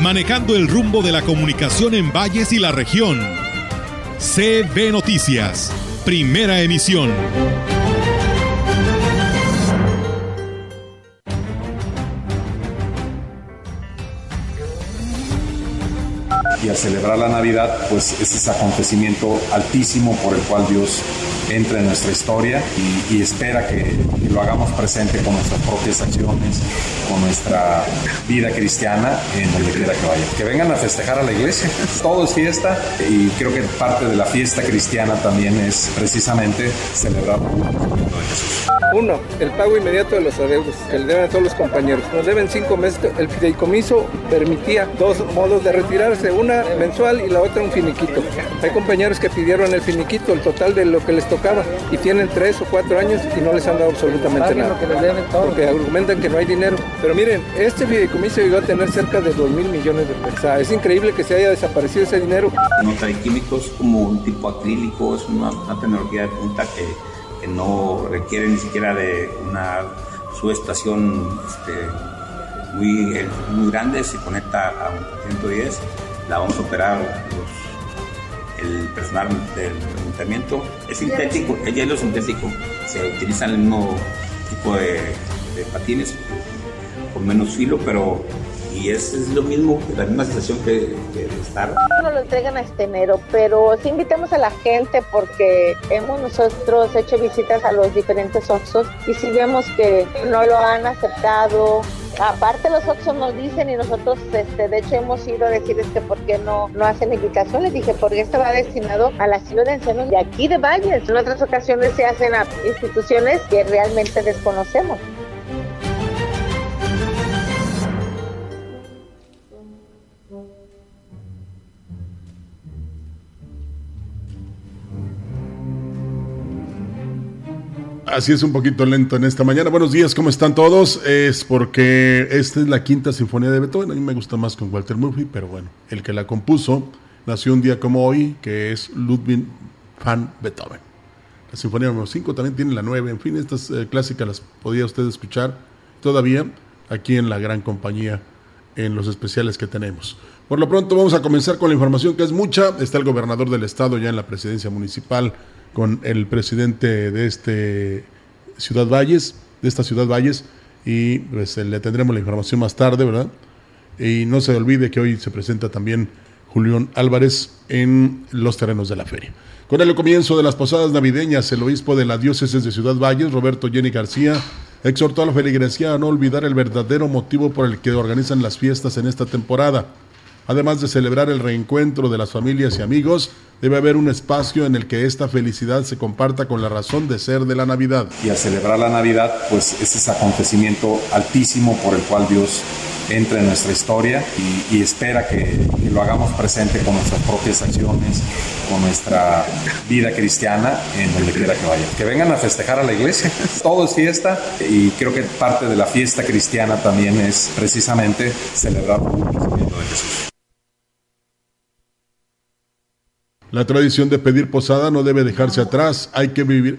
manejando el rumbo de la comunicación en valles y la región. CB Noticias, primera emisión. y al celebrar la Navidad, pues es ese acontecimiento altísimo por el cual Dios entra en nuestra historia y, espera que, lo hagamos presente con nuestras propias acciones, con nuestra vida cristiana en donde quiera que vaya. Que vengan a festejar a la iglesia, todo es fiesta y creo que parte de la fiesta cristiana también es precisamente celebrar de Jesús. Uno, el pago inmediato de los adeudos, el deben a todos los compañeros. Nos deben cinco meses. El fideicomiso permitía dos modos de retirarse, una mensual y la otra un finiquito. Hay compañeros que pidieron el finiquito, el total de lo que les tocaba, y tienen tres o cuatro años y no les han dado absolutamente nada. Porque argumentan que no hay dinero. Pero miren, este fideicomiso llegó a tener cerca de dos mil millones de pesos. es increíble que se haya desaparecido ese dinero. No trae químicos como un tipo acrílico, es una, una tecnología de punta que que no requiere ni siquiera de una subestación este, muy, muy grande, se conecta a un 110, la vamos a operar el personal del ayuntamiento. Es sintético, el hielo sintético, se utiliza el mismo tipo de, de patines con menos filo, pero y es, es, lo mismo, la misma situación que, que estar. No lo entregan hasta enero, pero sí invitamos a la gente porque hemos nosotros hecho visitas a los diferentes Oxos y si vemos que no lo han aceptado, Aparte los Oxos nos dicen y nosotros este, de hecho hemos ido a decirles que por qué no, no hacen invitación. Les dije, porque esto va destinado al asilo de ancianos de aquí de Valles. En otras ocasiones se hacen a instituciones que realmente desconocemos. Así es un poquito lento en esta mañana. Buenos días, ¿cómo están todos? Es porque esta es la quinta sinfonía de Beethoven. A mí me gusta más con Walter Murphy, pero bueno, el que la compuso nació un día como hoy, que es Ludwig van Beethoven. La sinfonía número 5 también tiene la 9. En fin, estas eh, clásicas las podía usted escuchar todavía aquí en la gran compañía, en los especiales que tenemos. Por lo pronto vamos a comenzar con la información que es mucha. Está el gobernador del estado ya en la presidencia municipal con el presidente de este Ciudad Valles, de esta Ciudad Valles, y pues le tendremos la información más tarde, ¿verdad? Y no se olvide que hoy se presenta también Julián Álvarez en los terrenos de la feria. Con el comienzo de las posadas navideñas, el obispo de la diócesis de Ciudad Valles, Roberto Jenny García, exhortó a la feligresía a no olvidar el verdadero motivo por el que organizan las fiestas en esta temporada. Además de celebrar el reencuentro de las familias y amigos, debe haber un espacio en el que esta felicidad se comparta con la razón de ser de la Navidad. Y al celebrar la Navidad, pues es ese acontecimiento altísimo por el cual Dios entra en nuestra historia y, espera que, lo hagamos presente con nuestras propias acciones, con nuestra vida cristiana en donde quiera que vaya. Que vengan a festejar a la iglesia, todo es fiesta y creo que parte de la fiesta cristiana también es precisamente celebrar el nacimiento de Jesús. La tradición de pedir posada no debe dejarse atrás, hay que vivir.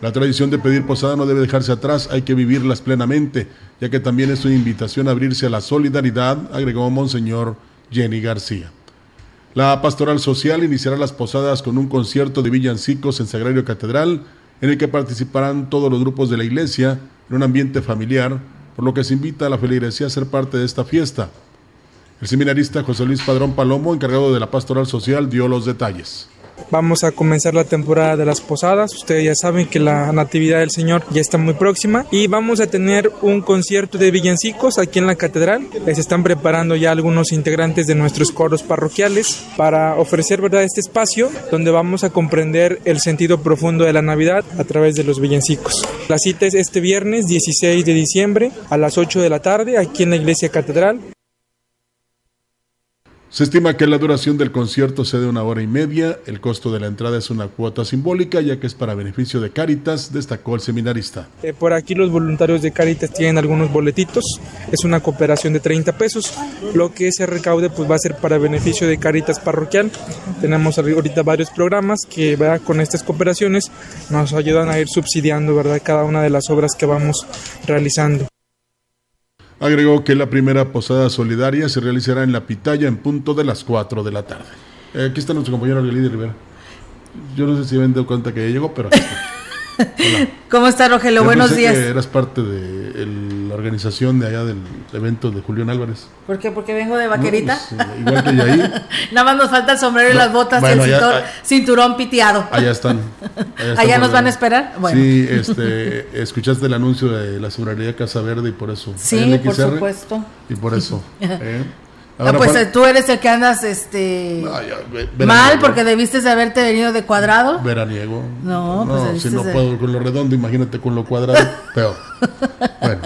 La tradición de pedir posada no debe dejarse atrás, hay que vivirlas plenamente, ya que también es una invitación a abrirse a la solidaridad, agregó Monseñor Jenny García. La pastoral social iniciará las posadas con un concierto de villancicos en Sagrario Catedral, en el que participarán todos los grupos de la iglesia en un ambiente familiar, por lo que se invita a la feligresía a ser parte de esta fiesta. El seminarista José Luis Padrón Palomo, encargado de la pastoral social, dio los detalles. Vamos a comenzar la temporada de las posadas. Ustedes ya saben que la Natividad del Señor ya está muy próxima y vamos a tener un concierto de villancicos aquí en la catedral. Se están preparando ya algunos integrantes de nuestros coros parroquiales para ofrecer verdad este espacio donde vamos a comprender el sentido profundo de la Navidad a través de los villancicos. La cita es este viernes 16 de diciembre a las 8 de la tarde aquí en la iglesia catedral. Se estima que la duración del concierto sea de una hora y media. El costo de la entrada es una cuota simbólica, ya que es para beneficio de Cáritas, destacó el seminarista. Eh, por aquí los voluntarios de Cáritas tienen algunos boletitos. Es una cooperación de 30 pesos. Lo que se recaude pues va a ser para beneficio de Cáritas parroquial. Tenemos ahorita varios programas que con estas cooperaciones nos ayudan a ir subsidiando ¿verdad? cada una de las obras que vamos realizando. Agregó que la primera posada solidaria se realizará en La Pitaya en punto de las 4 de la tarde. Eh, aquí está nuestro compañero Aguilí Rivera. Yo no sé si ven de cuenta que ya llegó, pero aquí está. ¿Cómo está Rogelio? Buenos días. eras parte de la organización de allá del evento de Julián Álvarez. ¿Por qué? ¿Porque vengo de vaquerita? Pues, igual que ahí. Nada más nos falta el sombrero y las botas y el cinturón piteado. Allá están. Allá, nos van a esperar. Sí, este, escuchaste el anuncio de la seguridad Casa Verde y por eso. Sí, por supuesto. Y por eso. ¿eh? Ah, pues eh, tú eres el que andas este mal porque debiste de haberte venido de cuadrado. Veraniego. No, pues si no puedo con lo redondo, imagínate con lo cuadrado, peor. Bueno.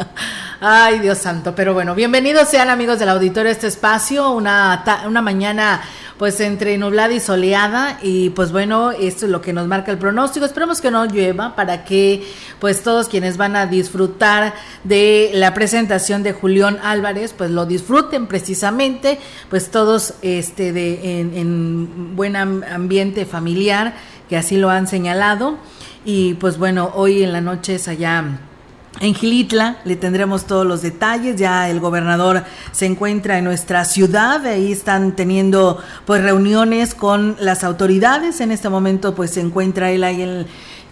Ay, Dios santo, pero bueno, bienvenidos sean amigos del auditorio a este espacio, una, una mañana pues entre nublada y soleada y pues bueno, esto es lo que nos marca el pronóstico. Esperemos que no llueva para que pues todos quienes van a disfrutar de la presentación de Julián Álvarez pues lo disfruten precisamente, pues todos este de en, en buen ambiente familiar que así lo han señalado y pues bueno, hoy en la noche es allá en Gilitla le tendremos todos los detalles, ya el gobernador se encuentra en nuestra ciudad, ahí están teniendo pues reuniones con las autoridades, en este momento pues se encuentra él ahí en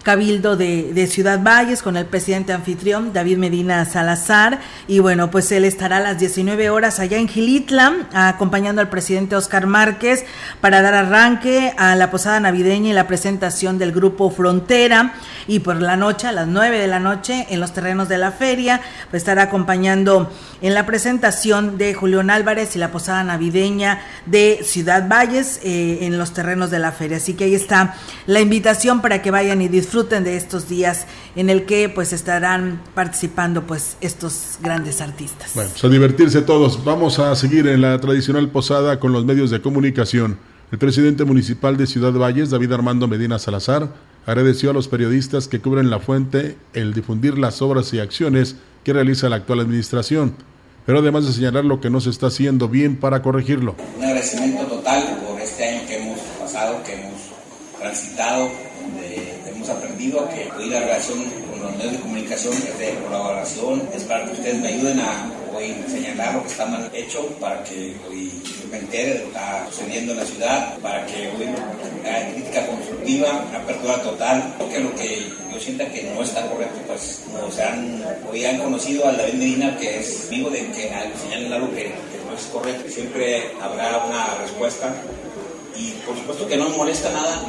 Cabildo de, Ciudad Valles con el presidente anfitrión David Medina Salazar. Y bueno, pues él estará a las 19 horas allá en Gilitla, acompañando al presidente Oscar Márquez para dar arranque a la posada navideña y la presentación del grupo Frontera. Y por la noche, a las 9 de la noche, en los terrenos de la feria, pues estará acompañando en la presentación de Julián Álvarez y la posada navideña de Ciudad Valles eh, en los terrenos de la feria. Así que ahí está la invitación para que vayan y disfruten disfruten de estos días en el que pues estarán participando pues estos grandes artistas. Bueno, pues a divertirse todos. Vamos a seguir en la tradicional posada con los medios de comunicación. El presidente municipal de Ciudad Valles, David Armando Medina Salazar, agradeció a los periodistas que cubren la fuente el difundir las obras y acciones que realiza la actual administración, pero además de señalar lo que no se está haciendo bien para corregirlo. Un agradecimiento total por este año que hemos pasado, que hemos transitado la relación con los medios de comunicación es de colaboración, es para que ustedes me ayuden a hoy señalar lo que está mal hecho, para que hoy me entere de lo que está sucediendo en la ciudad, para que hoy haya crítica constructiva, apertura total, porque lo que yo sienta que no está correcto, pues no se han, hoy han conocido a David Medina, que es amigo de que señalen algo que, que no es correcto, siempre habrá una respuesta y por supuesto que no molesta nada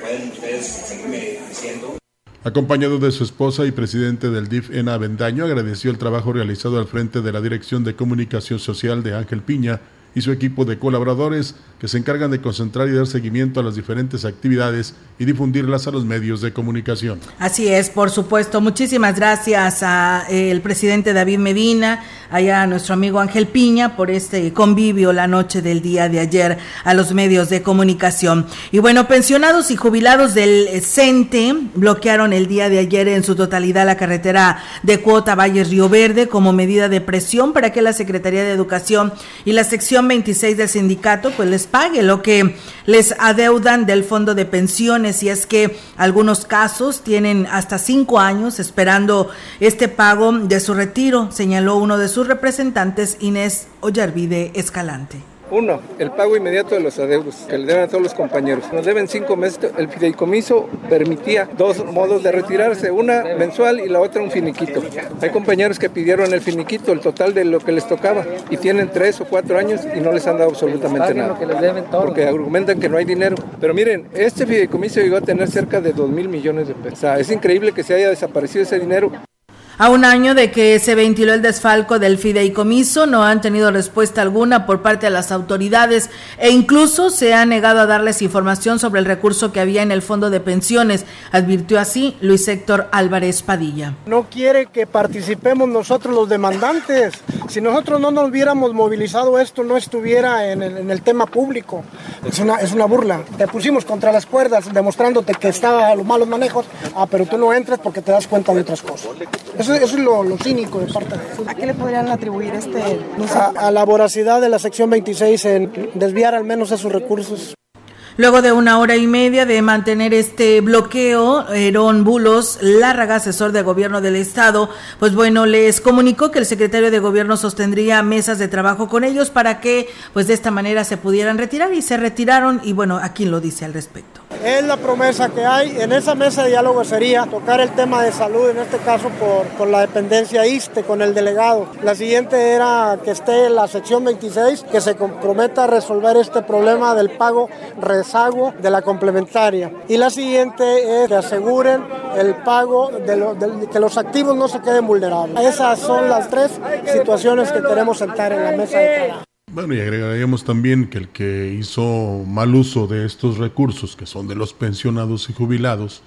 pueden ustedes seguirme diciendo. Acompañado de su esposa y presidente del DIF, Ena Bendaño, agradeció el trabajo realizado al frente de la Dirección de Comunicación Social de Ángel Piña y su equipo de colaboradores que se encargan de concentrar y dar seguimiento a las diferentes actividades y difundirlas a los medios de comunicación. Así es, por supuesto. Muchísimas gracias a eh, presidente David Medina, allá a nuestro amigo Ángel Piña por este convivio la noche del día de ayer a los medios de comunicación. Y bueno, pensionados y jubilados del CENTE bloquearon el día de ayer en su totalidad la carretera de Cuota Valles Río Verde como medida de presión para que la Secretaría de Educación y la sección 26 del sindicato pues les pague lo que les adeudan del fondo de pensiones y es que algunos casos tienen hasta cinco años esperando este pago de su retiro, señaló uno de sus representantes Inés Ollarvide Escalante. Uno, el pago inmediato de los adeudos que le deben a todos los compañeros. Nos deben cinco meses. El fideicomiso permitía dos modos de retirarse, una mensual y la otra un finiquito. Hay compañeros que pidieron el finiquito, el total de lo que les tocaba, y tienen tres o cuatro años y no les han dado absolutamente nada. Porque argumentan que no hay dinero. Pero miren, este fideicomiso llegó a tener cerca de dos mil millones de pesos. O sea, es increíble que se haya desaparecido ese dinero. A un año de que se ventiló el desfalco del fideicomiso, no han tenido respuesta alguna por parte de las autoridades e incluso se ha negado a darles información sobre el recurso que había en el fondo de pensiones, advirtió así Luis Héctor Álvarez Padilla. No quiere que participemos nosotros los demandantes, Si nosotros no nos hubiéramos movilizado, esto no estuviera en el, en el tema público. Es una, es una burla. Te pusimos contra las cuerdas demostrándote que estaba los malos manejos, ah, pero tú no entres porque te das cuenta de otras cosas. Eso, eso es lo, lo, cínico de parte de ¿A qué le podrían atribuir este? No sé? a, a la voracidad de la sección 26 en desviar al menos esos recursos. Luego de una hora y media de mantener este bloqueo, Herón Bulos, Lárraga, asesor de gobierno del Estado, pues bueno, les comunicó que el secretario de gobierno sostendría mesas de trabajo con ellos para que pues de esta manera se pudieran retirar y se retiraron y bueno, aquí lo dice al respecto. Es la promesa que hay. En esa mesa de diálogo sería tocar el tema de salud, en este caso por, por la dependencia ISTE con el delegado. La siguiente era que esté la sección 26, que se comprometa a resolver este problema del pago rezago de la complementaria. Y la siguiente es que aseguren el pago de, lo, de que los activos no se queden vulnerables. Esas son las tres situaciones que queremos sentar en la mesa de trabajo. Bueno, y agregaríamos también que el que hizo mal uso de estos recursos, que son de los pensionados y jubilados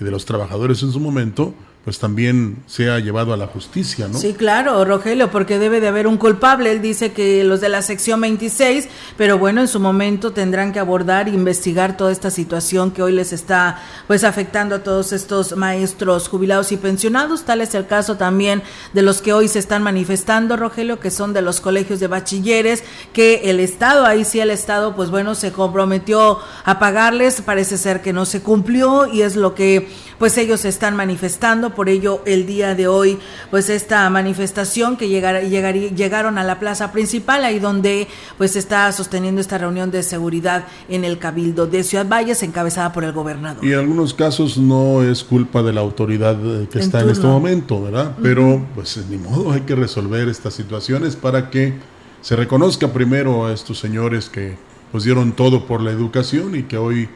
y de los trabajadores en su momento, pues también sea llevado a la justicia, ¿no? Sí, claro, Rogelio, porque debe de haber un culpable. Él dice que los de la sección 26, pero bueno, en su momento tendrán que abordar e investigar toda esta situación que hoy les está pues afectando a todos estos maestros jubilados y pensionados. Tal es el caso también de los que hoy se están manifestando, Rogelio, que son de los colegios de bachilleres, que el Estado, ahí sí el Estado, pues bueno, se comprometió a pagarles, parece ser que no se cumplió y es lo que pues ellos están manifestando, por ello el día de hoy, pues esta manifestación que llegar, llegar, llegaron a la plaza principal, ahí donde pues está sosteniendo esta reunión de seguridad en el Cabildo de Ciudad Valles, encabezada por el gobernador. Y en algunos casos no es culpa de la autoridad que en está turno. en este momento, ¿verdad? Pero uh -huh. pues ni modo, hay que resolver estas situaciones para que se reconozca primero a estos señores que pues dieron todo por la educación y que hoy,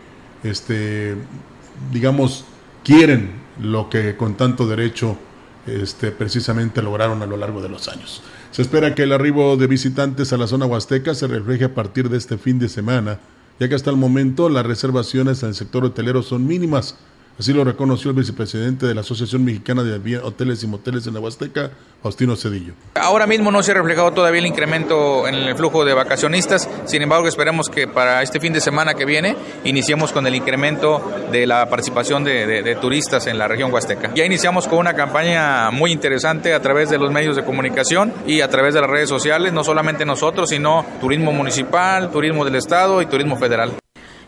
este, digamos, quieren lo que con tanto derecho este, precisamente lograron a lo largo de los años. Se espera que el arribo de visitantes a la zona huasteca se refleje a partir de este fin de semana, ya que hasta el momento las reservaciones en el sector hotelero son mínimas. Así lo reconoció el vicepresidente de la Asociación Mexicana de Hoteles y Moteles en la Huasteca, Faustino Cedillo. Ahora mismo no se ha reflejado todavía el incremento en el flujo de vacacionistas, sin embargo esperemos que para este fin de semana que viene iniciemos con el incremento de la participación de, de, turistas en la región huasteca. Ya iniciamos con una campaña muy interesante a través de los medios de comunicación y a través de las redes sociales, no solamente nosotros, sino turismo municipal, turismo del estado y turismo federal.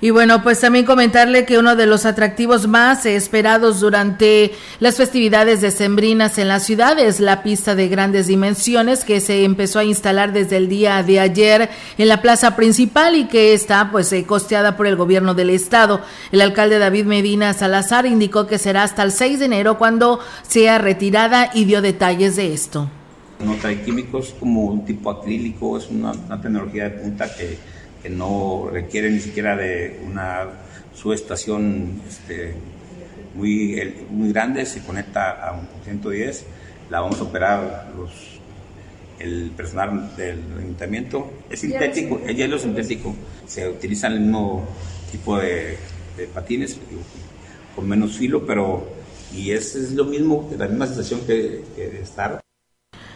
Y bueno, pues también comentarle que uno de los atractivos más esperados durante las festividades decembrinas en la ciudad es la pista de grandes dimensiones que se empezó a instalar desde el día de ayer en la plaza principal y que está pues eh, costeada por el gobierno del estado. El alcalde David Medina Salazar indicó que será hasta el 6 de enero cuando sea retirada y dio detalles de esto. No trae químicos como un tipo acrílico, es una, una tecnología de punta que que no requiere ni siquiera de una subestación este, muy, muy grande, se conecta a un 110, la vamos a operar los, el personal del ayuntamiento. Es sintético, el hielo es sintético, se utiliza el mismo tipo de, de patines, con menos filo, pero y es, es lo mismo, la misma sensación que, que estar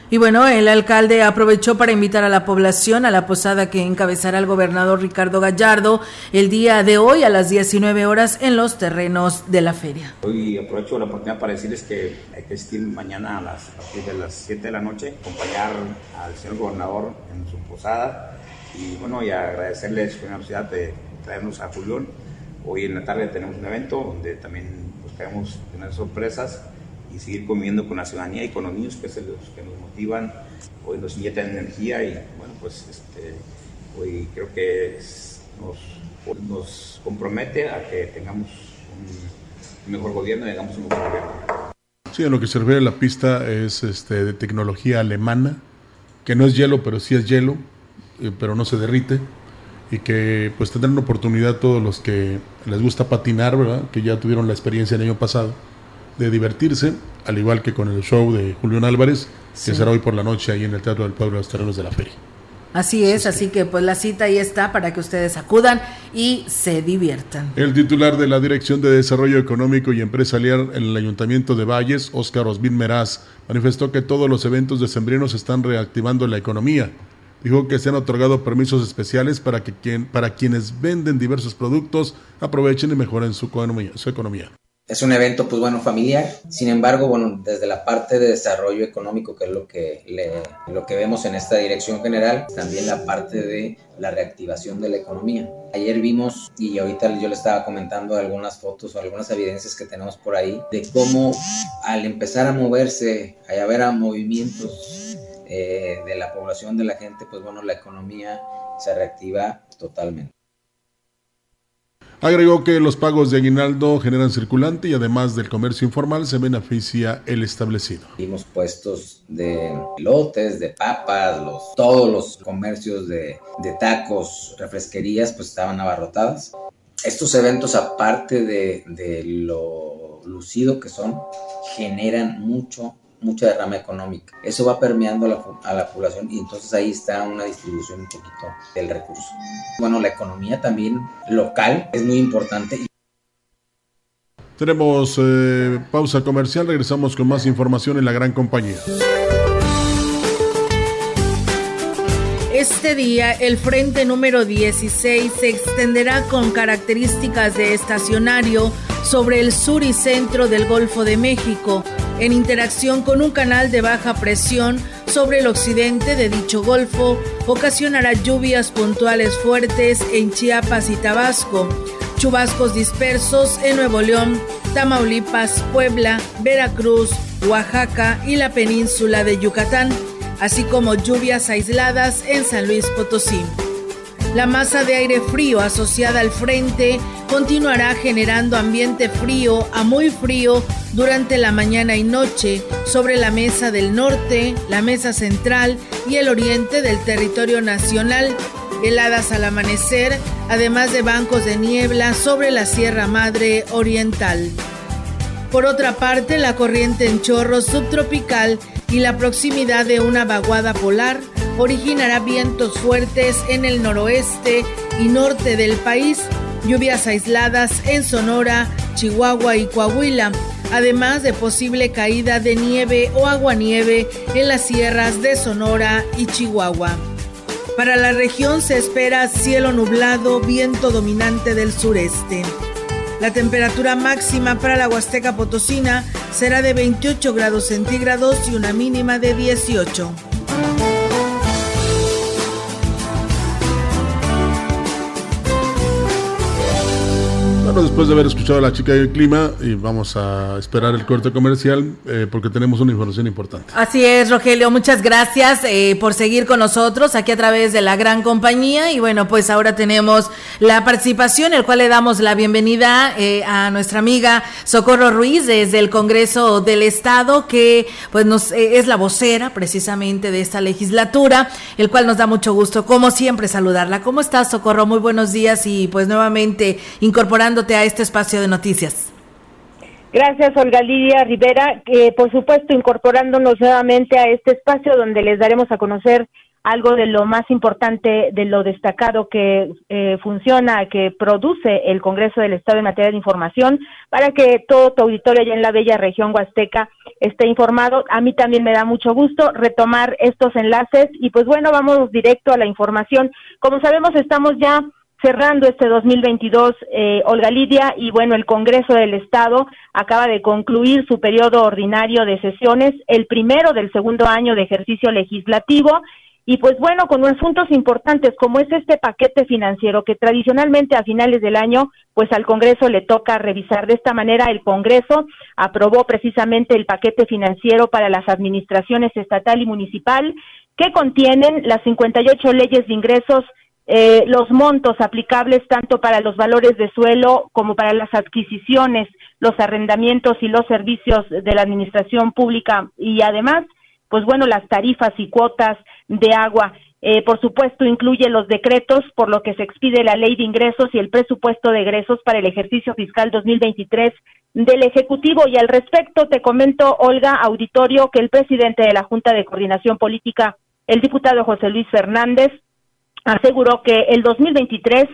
y bueno, el alcalde aprovechó para invitar a la población a la posada que encabezará el gobernador Ricardo Gallardo el día de hoy a las 19 horas en los terrenos de la feria. Hoy aprovecho la oportunidad para decirles que hay que asistir mañana a, las, a las 7 de la noche, acompañar al señor gobernador en su posada y bueno, y agradecerle su generosidad de traernos a Julián. Hoy en la tarde tenemos un evento donde también buscaremos tener sorpresas y seguir comiendo con la ciudadanía y con los niños, que es los que nos motivan, hoy nos inyectan energía y bueno, pues este, hoy creo que es, nos, nos, compromete a que tengamos un mejor gobierno y hagamos un mejor gobierno. Sí, en lo que se refiere a la pista es este, de tecnología alemana, que no es hielo, pero sí es hielo, eh, pero no se derrite y que pues tendrán oportunidad todos los que les gusta patinar, ¿verdad? Que ya tuvieron la experiencia el año pasado de divertirse, al igual que con el show de Julián Álvarez, sí. que será hoy por la noche ahí en el Teatro del Pueblo de los Terrenos de la Feria. Así es, así que pues la cita ahí está para que ustedes acudan y se diviertan. El titular de la Dirección de Desarrollo Económico y Empresarial en el Ayuntamiento de Valles, Óscar Osbin Meraz, manifestó que todos los eventos decembrinos están reactivando la economía. Dijo que se han otorgado permisos especiales para que quien, para quienes venden diversos productos aprovechen y mejoren su economía. Su economía es un evento, pues bueno, familiar. Sin embargo, bueno, desde la parte de desarrollo económico, que es lo que, lo que vemos en esta dirección general, también la parte de la reactivación de la economía. Ayer vimos, y ahorita yo le estaba comentando algunas fotos o algunas evidencias que tenemos por ahí, de cómo al empezar a moverse, a haber movimientos eh, de la población, de la gente, pues bueno, la economía se reactiva totalmente. Agregó que los pagos de aguinaldo generan circulante y además del comercio informal se beneficia el establecido. Vimos puestos de lotes, de papas, los, todos los comercios de, de tacos, refresquerías, pues estaban abarrotadas. Estos eventos, aparte de, de lo lucido que son, generan mucho mucha derrama económica. Eso va permeando a la, población y entonces ahí está una distribución un poquito del recurso. Bueno, la economía también local es muy importante. Tenemos eh, pausa comercial, regresamos con más información en la gran compañía. Este día el frente número 16 se extenderá con características de estacionario sobre el sur y centro del Golfo de México, en interacción con un canal de baja presión sobre el occidente de dicho golfo, ocasionará lluvias puntuales fuertes en Chiapas y Tabasco, chubascos dispersos en Nuevo León, Tamaulipas, Puebla, Veracruz, Oaxaca y la península de Yucatán, así como lluvias aisladas en San Luis Potosí. La masa de aire frío asociada al frente continuará generando ambiente frío a muy frío durante la mañana y noche sobre la mesa del norte, la mesa central y el oriente del territorio nacional, heladas al amanecer, además de bancos de niebla sobre la Sierra Madre Oriental. Por otra parte, la corriente en chorro subtropical y la proximidad de una vaguada polar originará vientos fuertes en el noroeste y norte del país, lluvias aisladas en Sonora, Chihuahua y Coahuila, además de posible caída de nieve o aguanieve en las sierras de Sonora y Chihuahua. Para la región se espera cielo nublado, viento dominante del sureste. La temperatura máxima para la Huasteca Potosina será de 28 grados centígrados y una mínima de 18. Después de haber escuchado a la chica del clima, y vamos a esperar el corte comercial eh, porque tenemos una información importante. Así es, Rogelio, muchas gracias eh, por seguir con nosotros aquí a través de la gran compañía. Y bueno, pues ahora tenemos la participación, el cual le damos la bienvenida eh, a nuestra amiga Socorro Ruiz desde el Congreso del Estado, que pues nos es la vocera precisamente de esta legislatura, el cual nos da mucho gusto, como siempre, saludarla. ¿Cómo estás, Socorro? Muy buenos días y pues nuevamente incorporando a este espacio de noticias. Gracias, Olga Lidia Rivera. que por supuesto, incorporándonos nuevamente a este espacio donde les daremos a conocer algo de lo más importante, de lo destacado que eh, funciona, que produce el Congreso del Estado en materia de información, para que todo tu auditorio allá en la bella región huasteca esté informado. A mí también me da mucho gusto retomar estos enlaces y pues bueno, vamos directo a la información. Como sabemos, estamos ya cerrando este 2022, eh, Olga Lidia, y bueno, el Congreso del Estado acaba de concluir su periodo ordinario de sesiones, el primero del segundo año de ejercicio legislativo, y pues bueno, con asuntos importantes como es este paquete financiero que tradicionalmente a finales del año, pues al Congreso le toca revisar. De esta manera, el Congreso aprobó precisamente el paquete financiero para las administraciones estatal y municipal, que contienen las 58 leyes de ingresos eh, los montos aplicables tanto para los valores de suelo como para las adquisiciones, los arrendamientos y los servicios de la administración pública y además, pues bueno, las tarifas y cuotas de agua. Eh, por supuesto, incluye los decretos por lo que se expide la ley de ingresos y el presupuesto de egresos para el ejercicio fiscal 2023 del Ejecutivo. Y al respecto, te comento, Olga Auditorio, que el presidente de la Junta de Coordinación Política el diputado José Luis Fernández aseguró que el 2023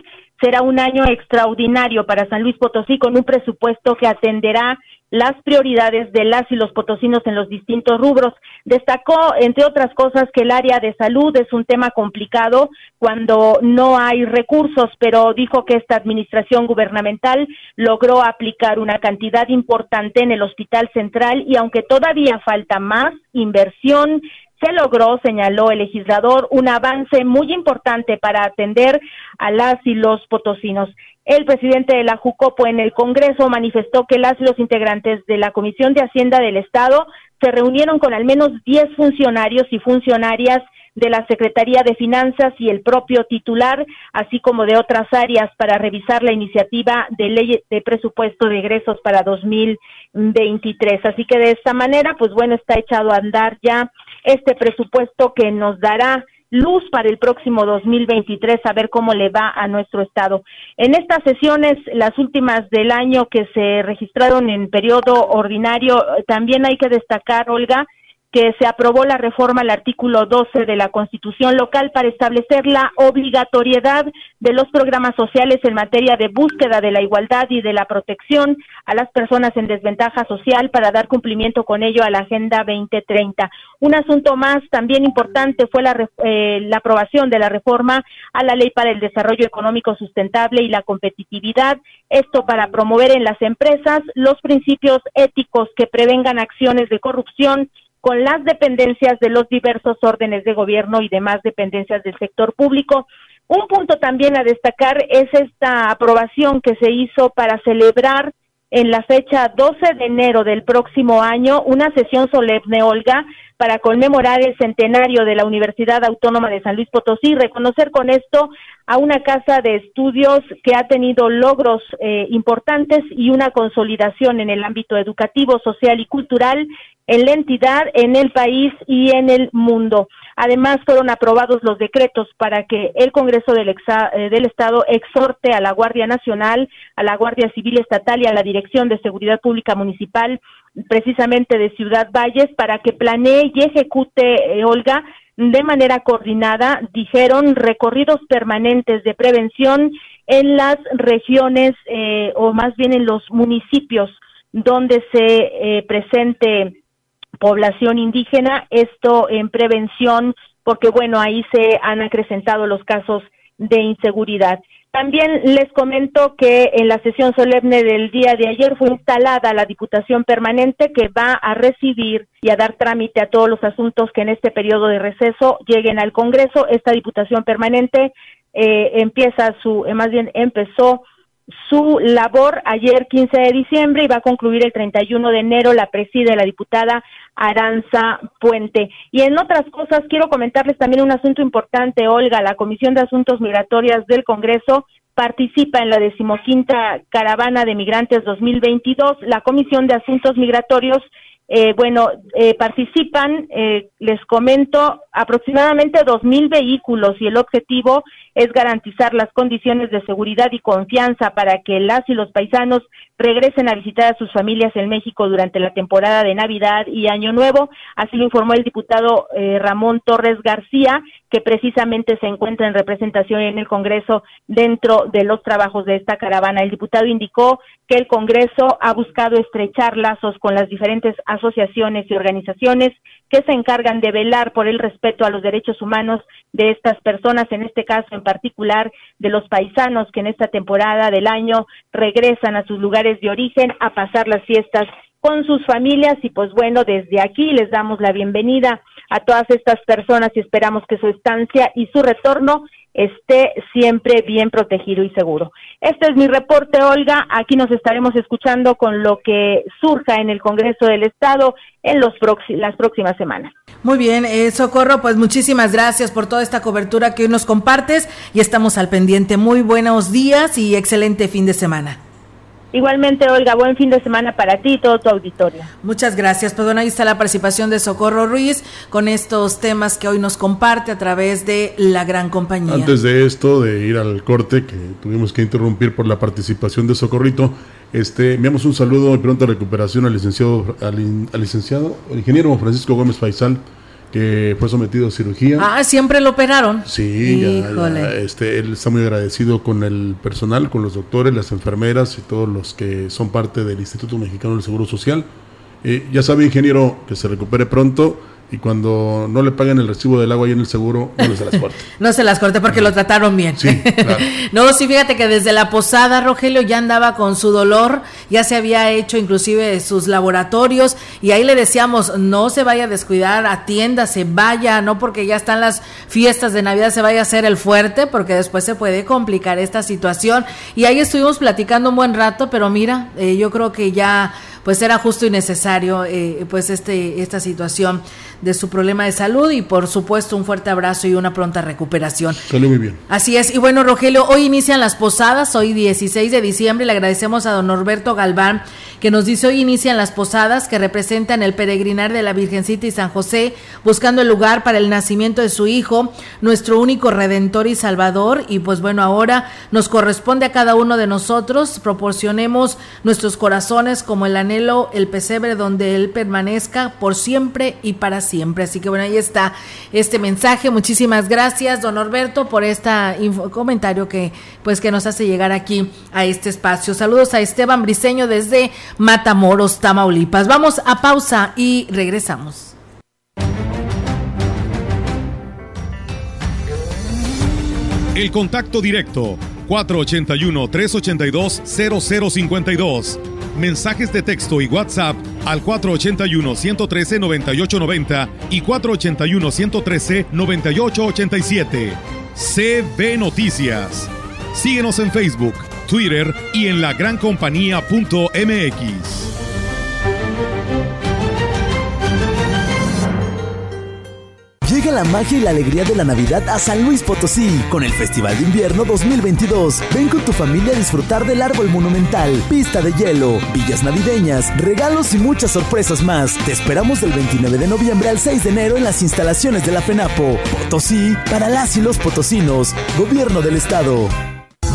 será un año extraordinario para San Luis Potosí con un presupuesto que atenderá las prioridades de las y los potosinos en los distintos rubros. Destacó, entre otras cosas, que el área de salud es un tema complicado cuando no hay recursos, pero dijo que esta administración gubernamental logró aplicar una cantidad importante en el Hospital Central y aunque todavía falta más inversión, se logró, señaló el legislador, un avance muy importante para atender a las y los potosinos. El presidente de la Jucopo en el Congreso manifestó que las y los integrantes de la Comisión de Hacienda del Estado se reunieron con al menos 10 funcionarios y funcionarias de la Secretaría de Finanzas y el propio titular, así como de otras áreas, para revisar la iniciativa de ley de presupuesto de egresos para 2023. Así que de esta manera, pues bueno, está echado a andar ya este presupuesto que nos dará luz para el próximo 2023, a ver cómo le va a nuestro estado. En estas sesiones, las últimas del año que se registraron en periodo ordinario, también hay que destacar, Olga, que se aprobó la reforma al artículo 12 de la Constitución local para establecer la obligatoriedad de los programas sociales en materia de búsqueda de la igualdad y de la protección a las personas en desventaja social para dar cumplimiento con ello a la Agenda 2030. Un asunto más también importante fue la, eh, la aprobación de la reforma a la Ley para el Desarrollo Económico Sustentable y la Competitividad, esto para promover en las empresas los principios éticos que prevengan acciones de corrupción con las dependencias de los diversos órdenes de gobierno y demás dependencias del sector público. Un punto también a destacar es esta aprobación que se hizo para celebrar en la fecha 12 de enero del próximo año una sesión solemne, Olga, para conmemorar el centenario de la Universidad Autónoma de San Luis Potosí, reconocer con esto a una casa de estudios que ha tenido logros eh, importantes y una consolidación en el ámbito educativo, social y cultural en la entidad, en el país y en el mundo. Además, fueron aprobados los decretos para que el Congreso del, eh, del, Estado exhorte a la Guardia Nacional, a la Guardia Civil Estatal y a la Dirección de Seguridad Pública Municipal, precisamente de Ciudad Valles, para que planee y ejecute, eh, Olga, de manera coordinada, dijeron, recorridos permanentes de prevención en las regiones eh, o más bien en los municipios donde se presente población indígena, esto en prevención, porque bueno, ahí se han acrecentado los casos de inseguridad. También les comento que en la sesión solemne del día de ayer fue instalada la Diputación Permanente que va a recibir y a dar trámite a todos los asuntos que en este periodo de receso lleguen al Congreso. Esta Diputación Permanente eh, empieza su, eh, más bien empezó su labor ayer 15 de diciembre y va a concluir el 31 de enero. La preside la diputada Aranza Puente. Y en otras cosas, quiero comentarles también un asunto importante, Olga. La Comisión de Asuntos Migratorios del Congreso participa en la decimoquinta Caravana de Migrantes 2022. La Comisión de Asuntos Migratorios eh, bueno, eh, participan, eh, les comento, aproximadamente dos mil vehículos y el objetivo es garantizar las condiciones de seguridad y confianza para que las y los paisanos regresen a visitar a sus familias en México durante la temporada de Navidad y Año Nuevo. Así lo informó el diputado eh, Ramón Torres García, que precisamente se encuentra en representación en el Congreso dentro de los trabajos de esta caravana. El diputado indicó que el Congreso ha buscado estrechar lazos con las diferentes y organizaciones que se encargan de velar por el respeto a los derechos humanos de estas personas, en este caso en particular de los paisanos que en esta temporada del año regresan a sus lugares de origen a pasar las fiestas con sus familias y pues bueno, desde aquí les damos la bienvenida a todas estas personas y esperamos que su estancia y su retorno esté siempre bien protegido y seguro. Este es mi reporte, Olga. Aquí nos estaremos escuchando con lo que surja en el Congreso del Estado en los las próximas semanas. Muy bien, eh, Socorro, pues muchísimas gracias por toda esta cobertura que hoy nos compartes y estamos al pendiente. Muy buenos días y excelente fin de semana. Igualmente, Olga, buen fin de semana para ti y todo tu auditorio. Muchas gracias. Pues bueno, ahí está la participación de Socorro Ruiz con estos temas que hoy nos comparte a través de la gran compañía. Antes de esto, de ir al corte, que tuvimos que interrumpir por la participación de Socorrito, este, enviamos un saludo y pronta recuperación al licenciado, al, licenciado, al ingeniero Francisco Gómez Faisal, que fue sometido a cirugía. Ah, siempre lo operaron. Sí, ya, ya, este, él está muy agradecido con el personal, con los doctores, las enfermeras y todos los que son parte del Instituto Mexicano del Seguro Social. Eh, ya sabe, ingeniero, que se recupere pronto y cuando no le paguen el recibo del agua ahí en el seguro, no se las corte. no se las corte porque lo trataron bien. Sí, claro. no, sí, fíjate que desde la posada Rogelio ya andaba con su dolor, ya se había hecho inclusive sus laboratorios y ahí le decíamos, no se vaya a descuidar, atiéndase, vaya, no porque ya están las fiestas de Navidad se vaya a hacer el fuerte, porque después se puede complicar esta situación. Y ahí estuvimos platicando un buen rato, pero mira, eh, yo creo que ya pues era justo y necesario eh, pues este esta situación de su problema de salud y por supuesto un fuerte abrazo y una pronta recuperación. Salió muy bien. Así es. Y bueno, Rogelio, hoy inician las posadas, hoy 16 de diciembre, le agradecemos a don Norberto Galván que nos dice hoy inician las posadas que representan el peregrinar de la Virgencita y San José, buscando el lugar para el nacimiento de su Hijo, nuestro único Redentor y Salvador. Y pues bueno, ahora nos corresponde a cada uno de nosotros, proporcionemos nuestros corazones como el anhelo, el pesebre donde Él permanezca por siempre y para siempre. Así que bueno, ahí está este mensaje. Muchísimas gracias, don Norberto, por este comentario que pues que nos hace llegar aquí a este espacio. Saludos a Esteban Briseño desde Matamoros, Tamaulipas. Vamos a pausa y regresamos. El contacto directo 481-382-0052. Mensajes de texto y WhatsApp al 481-113-9890 y 481-113-9887. CB Noticias. Síguenos en Facebook, Twitter y en lagrancompañía.mx. Llega la magia y la alegría de la Navidad a San Luis Potosí con el Festival de Invierno 2022. Ven con tu familia a disfrutar del árbol monumental, pista de hielo, villas navideñas, regalos y muchas sorpresas más. Te esperamos del 29 de noviembre al 6 de enero en las instalaciones de la FENAPO. Potosí para las y los potosinos. Gobierno del Estado.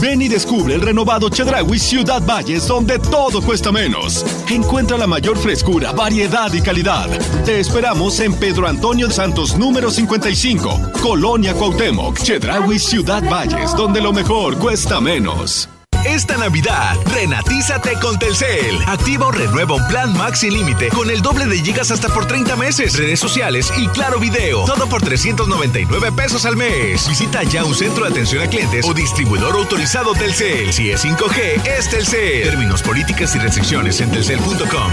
Ven y descubre el renovado Chedraui Ciudad Valles, donde todo cuesta menos. Encuentra la mayor frescura, variedad y calidad. Te esperamos en Pedro Antonio Santos, número 55, Colonia Cuauhtémoc. Chedraui Ciudad Valles, donde lo mejor cuesta menos. Esta Navidad, renatízate con Telcel. Activa o renueva un plan Max sin límite con el doble de gigas hasta por 30 meses, redes sociales y claro video. Todo por 399 pesos al mes. Visita ya un centro de atención a clientes o distribuidor autorizado Telcel. Si es 5G, es Telcel. Términos, políticas y restricciones en telcel.com.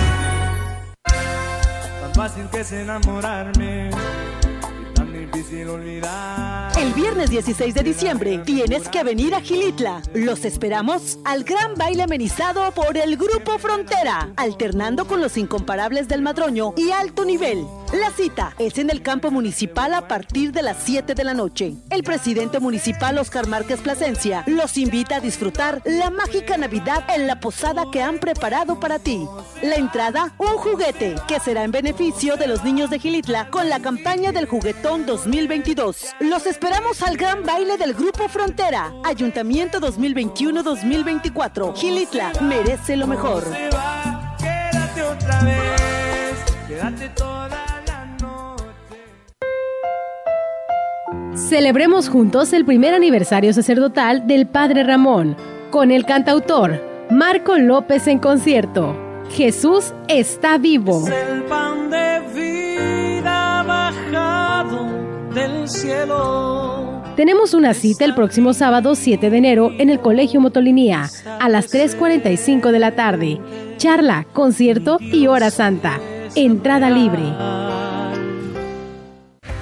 Tan fácil que es enamorarme y tan difícil olvidar. El viernes 16 de diciembre tienes que venir a Gilitla. Los esperamos al gran baile amenizado por el Grupo Frontera, alternando con los incomparables del Madroño y alto nivel. La cita es en el campo municipal a partir de las 7 de la noche. El presidente municipal Oscar Márquez Plasencia los invita a disfrutar la mágica Navidad en la posada que han preparado para ti. La entrada, un juguete que será en beneficio de los niños de Gilitla con la campaña del juguetón 2022. Los esperamos al gran baile del Grupo Frontera, Ayuntamiento 2021-2024. Gilitla merece lo mejor. Quédate otra vez, quédate toda Celebremos juntos el primer aniversario sacerdotal del Padre Ramón con el cantautor Marco López en concierto. Jesús está vivo. el pan de vida bajado del cielo. Tenemos una cita el próximo sábado 7 de enero en el Colegio Motolinía a las 3.45 de la tarde. Charla, concierto y hora santa. Entrada libre.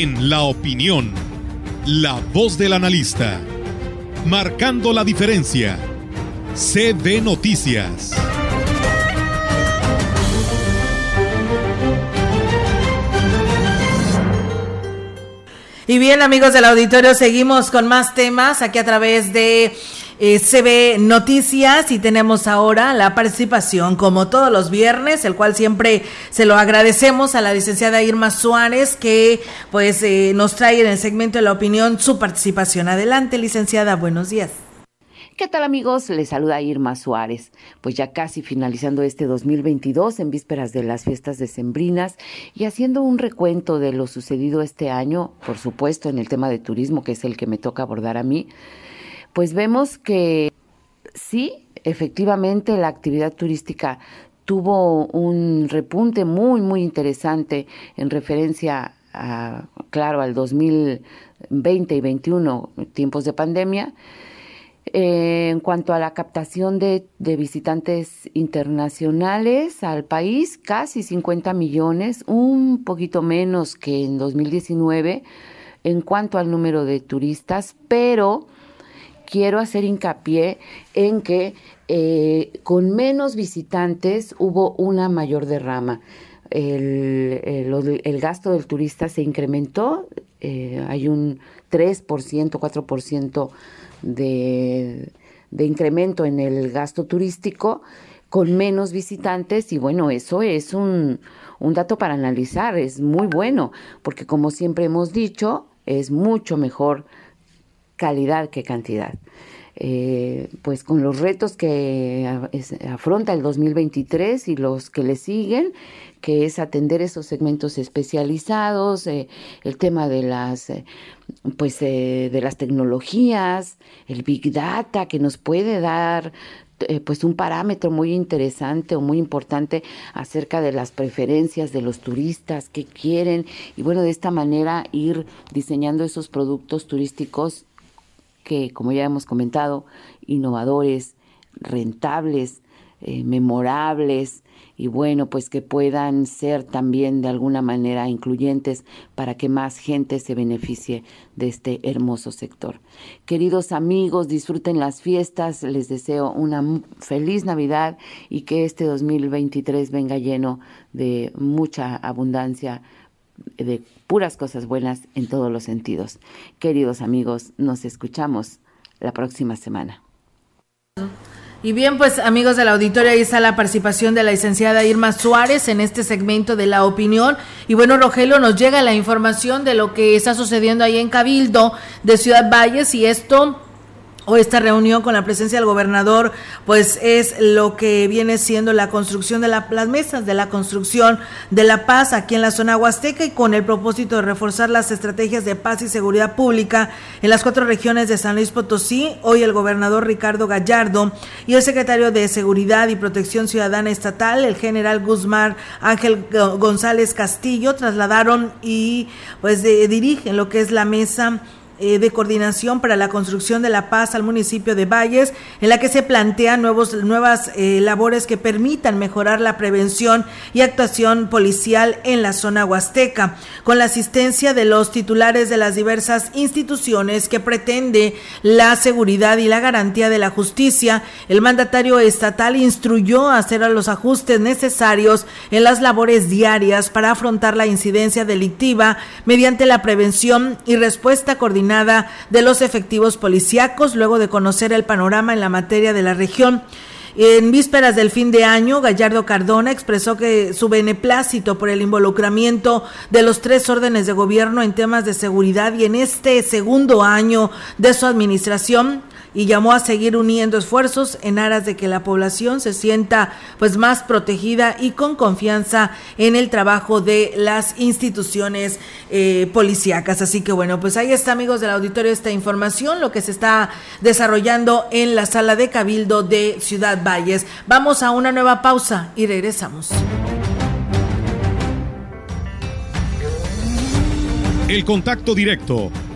En la opinión, la voz del analista, marcando la diferencia. CB Noticias. Y bien, amigos del auditorio, seguimos con más temas aquí a través de eh, CB Noticias y tenemos ahora la participación, como todos los viernes, el cual siempre se lo agradecemos a la licenciada Irma Suárez, que pues eh, nos trae en el segmento de la opinión su participación. Adelante, licenciada, buenos días. ¿Qué tal amigos? Les saluda Irma Suárez. Pues ya casi finalizando este 2022 en vísperas de las fiestas decembrinas y haciendo un recuento de lo sucedido este año, por supuesto en el tema de turismo, que es el que me toca abordar a mí, pues vemos que sí, efectivamente la actividad turística tuvo un repunte muy, muy interesante en referencia a, claro, al 2020 y 21, tiempos de pandemia. Eh, en cuanto a la captación de, de, visitantes internacionales al país, casi 50 millones, un poquito menos que en 2019 en cuanto al número de turistas, pero quiero hacer hincapié en que eh, con menos visitantes hubo una mayor derrama. El, el gasto del turista se incrementó, eh, hay un 3%, 4% de, de incremento en el gasto turístico con menos visitantes y bueno, eso es un dato para analizar, es muy bueno, porque como siempre hemos dicho, es mucho mejor calidad que cantidad. Eh, pues con los retos que afronta el 2023 y los que le siguen, que es atender esos segmentos especializados, eh, el tema de las, eh, pues, eh, de las tecnologías, el big data que nos puede dar eh, pues un parámetro muy interesante o muy importante acerca de las preferencias de los turistas, qué quieren y bueno, de esta manera ir diseñando esos productos turísticos que, como ya hemos comentado, innovadores, rentables, eh, memorables y bueno, pues que puedan ser también de alguna manera incluyentes para que más gente se beneficie de este hermoso sector. Queridos amigos, disfruten las fiestas, les deseo una feliz Navidad y que este 2023 venga lleno de mucha abundancia de puras cosas buenas en todos los sentidos. Queridos amigos, nos escuchamos la próxima semana. Y bien, pues amigos del auditorio, ahí está la participación de la licenciada Irma Suárez en este segmento de la opinión. Y bueno, Rogelio, nos llega la información de lo que está sucediendo ahí en Cabildo de Ciudad Valles y esto o esta reunión con la presencia del gobernador, pues es lo que viene siendo la construcción de las mesas de la construcción de la paz aquí en la zona huasteca y con el propósito de reforzar las estrategias de paz y seguridad pública en las cuatro regiones de San Luis Potosí. Hoy el gobernador Ricardo Gallardo y el secretario de Seguridad y Protección Ciudadana Estatal, el general Guzmán Ángel González Castillo, trasladaron y pues dirigen lo que es la mesa eh, de coordinación para la construcción de la paz al municipio de Valles, en la que se plantean nuevos, nuevas eh, labores que permitan mejorar la prevención y actuación policial en la zona huasteca, con la asistencia de los titulares de las diversas instituciones que pretende la seguridad y la garantía de la justicia. El mandatario estatal instruyó a hacer los ajustes necesarios en las labores diarias para afrontar la incidencia delictiva mediante la prevención y respuesta coordinada de los efectivos policíacos luego de conocer el panorama en la materia de la región. En vísperas del fin de año, Gallardo Cardona expresó que su beneplácito por el involucramiento de los tres órdenes de gobierno en temas de seguridad y en este segundo año de su administración y llamó a seguir uniendo esfuerzos en aras de que la población se sienta pues más protegida y con confianza en el trabajo de las instituciones eh, policíacas. Así que bueno, pues ahí está amigos del auditorio esta información, lo que se está desarrollando en la sala de Cabildo de Ciudad Valles. Vamos a una nueva pausa y regresamos. El contacto directo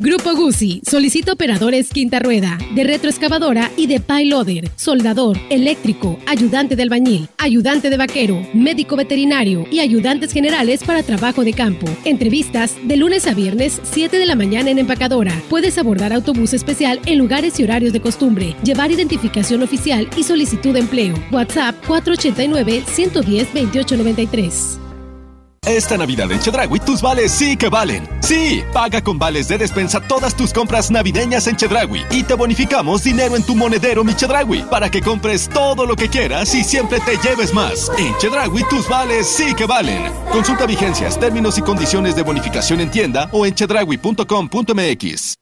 Grupo Guzzi solicita operadores quinta rueda, de retroexcavadora y de payloader, soldador, eléctrico, ayudante de albañil, ayudante de vaquero, médico veterinario y ayudantes generales para trabajo de campo. Entrevistas de lunes a viernes, 7 de la mañana en empacadora. Puedes abordar autobús especial en lugares y horarios de costumbre, llevar identificación oficial y solicitud de empleo. WhatsApp 489 110 2893. Esta Navidad en Chedragui tus vales sí que valen. Sí, paga con vales de despensa todas tus compras navideñas en Chedragui y te bonificamos dinero en tu monedero mi Chedragui para que compres todo lo que quieras y siempre te lleves más. En Chedragui tus vales sí que valen. Consulta vigencias, términos y condiciones de bonificación en tienda o en chedragui.com.mx.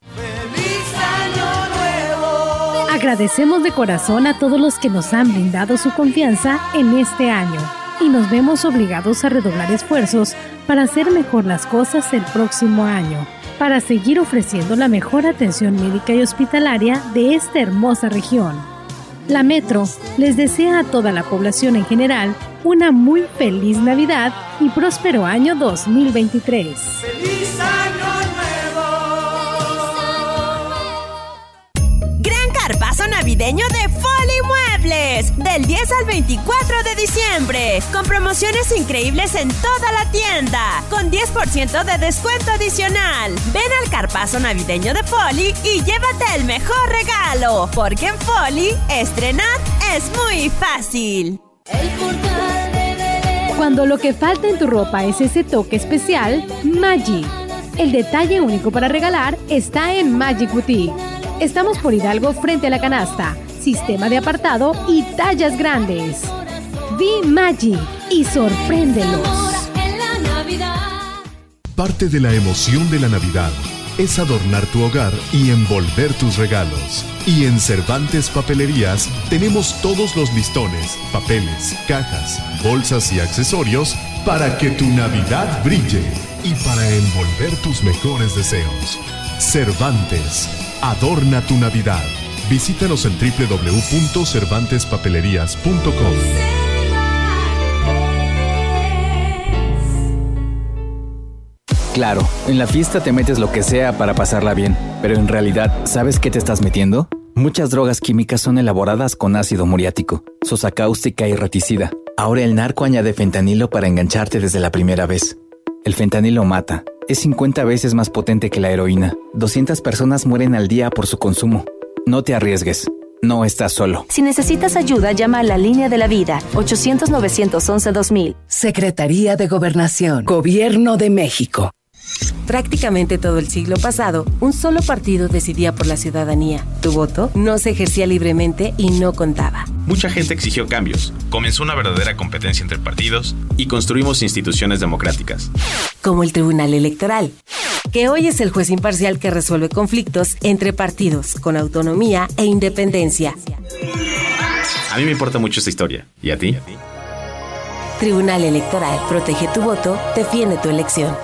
Agradecemos de corazón a todos los que nos han brindado su confianza en este año y nos vemos obligados a redoblar esfuerzos para hacer mejor las cosas el próximo año, para seguir ofreciendo la mejor atención médica y hospitalaria de esta hermosa región. La Metro les desea a toda la población en general una muy feliz Navidad y próspero año 2023. ¡Feliz año nuevo! Gran carpazo navideño de Muebles, del 10 al 24 de diciembre, con promociones increíbles en toda la tienda, con 10% de descuento adicional. Ven al carpazo navideño de Foli y llévate el mejor regalo, porque en Foli, estrenar es muy fácil. Cuando lo que falta en tu ropa es ese toque especial, Magic. El detalle único para regalar está en Magic Boutique. Estamos por Hidalgo frente a la canasta, sistema de apartado y tallas grandes. Be Magic y sorpréndelos. Parte de la emoción de la Navidad es adornar tu hogar y envolver tus regalos. Y en Cervantes Papelerías tenemos todos los listones, papeles, cajas, bolsas y accesorios para que tu Navidad brille y para envolver tus mejores deseos. Cervantes, adorna tu Navidad. Visítanos en www.cervantespapelerías.com. Claro, en la fiesta te metes lo que sea para pasarla bien, pero en realidad, ¿sabes qué te estás metiendo? Muchas drogas químicas son elaboradas con ácido muriático, sosa cáustica y reticida. Ahora el narco añade fentanilo para engancharte desde la primera vez. El fentanilo mata. Es 50 veces más potente que la heroína. 200 personas mueren al día por su consumo. No te arriesgues. No estás solo. Si necesitas ayuda, llama a la línea de la vida 800-911-2000. Secretaría de Gobernación. Gobierno de México. Prácticamente todo el siglo pasado, un solo partido decidía por la ciudadanía. Tu voto no se ejercía libremente y no contaba. Mucha gente exigió cambios, comenzó una verdadera competencia entre partidos y construimos instituciones democráticas. Como el Tribunal Electoral, que hoy es el juez imparcial que resuelve conflictos entre partidos con autonomía e independencia. A mí me importa mucho esta historia. ¿Y a ti? Tribunal Electoral, protege tu voto, defiende tu elección.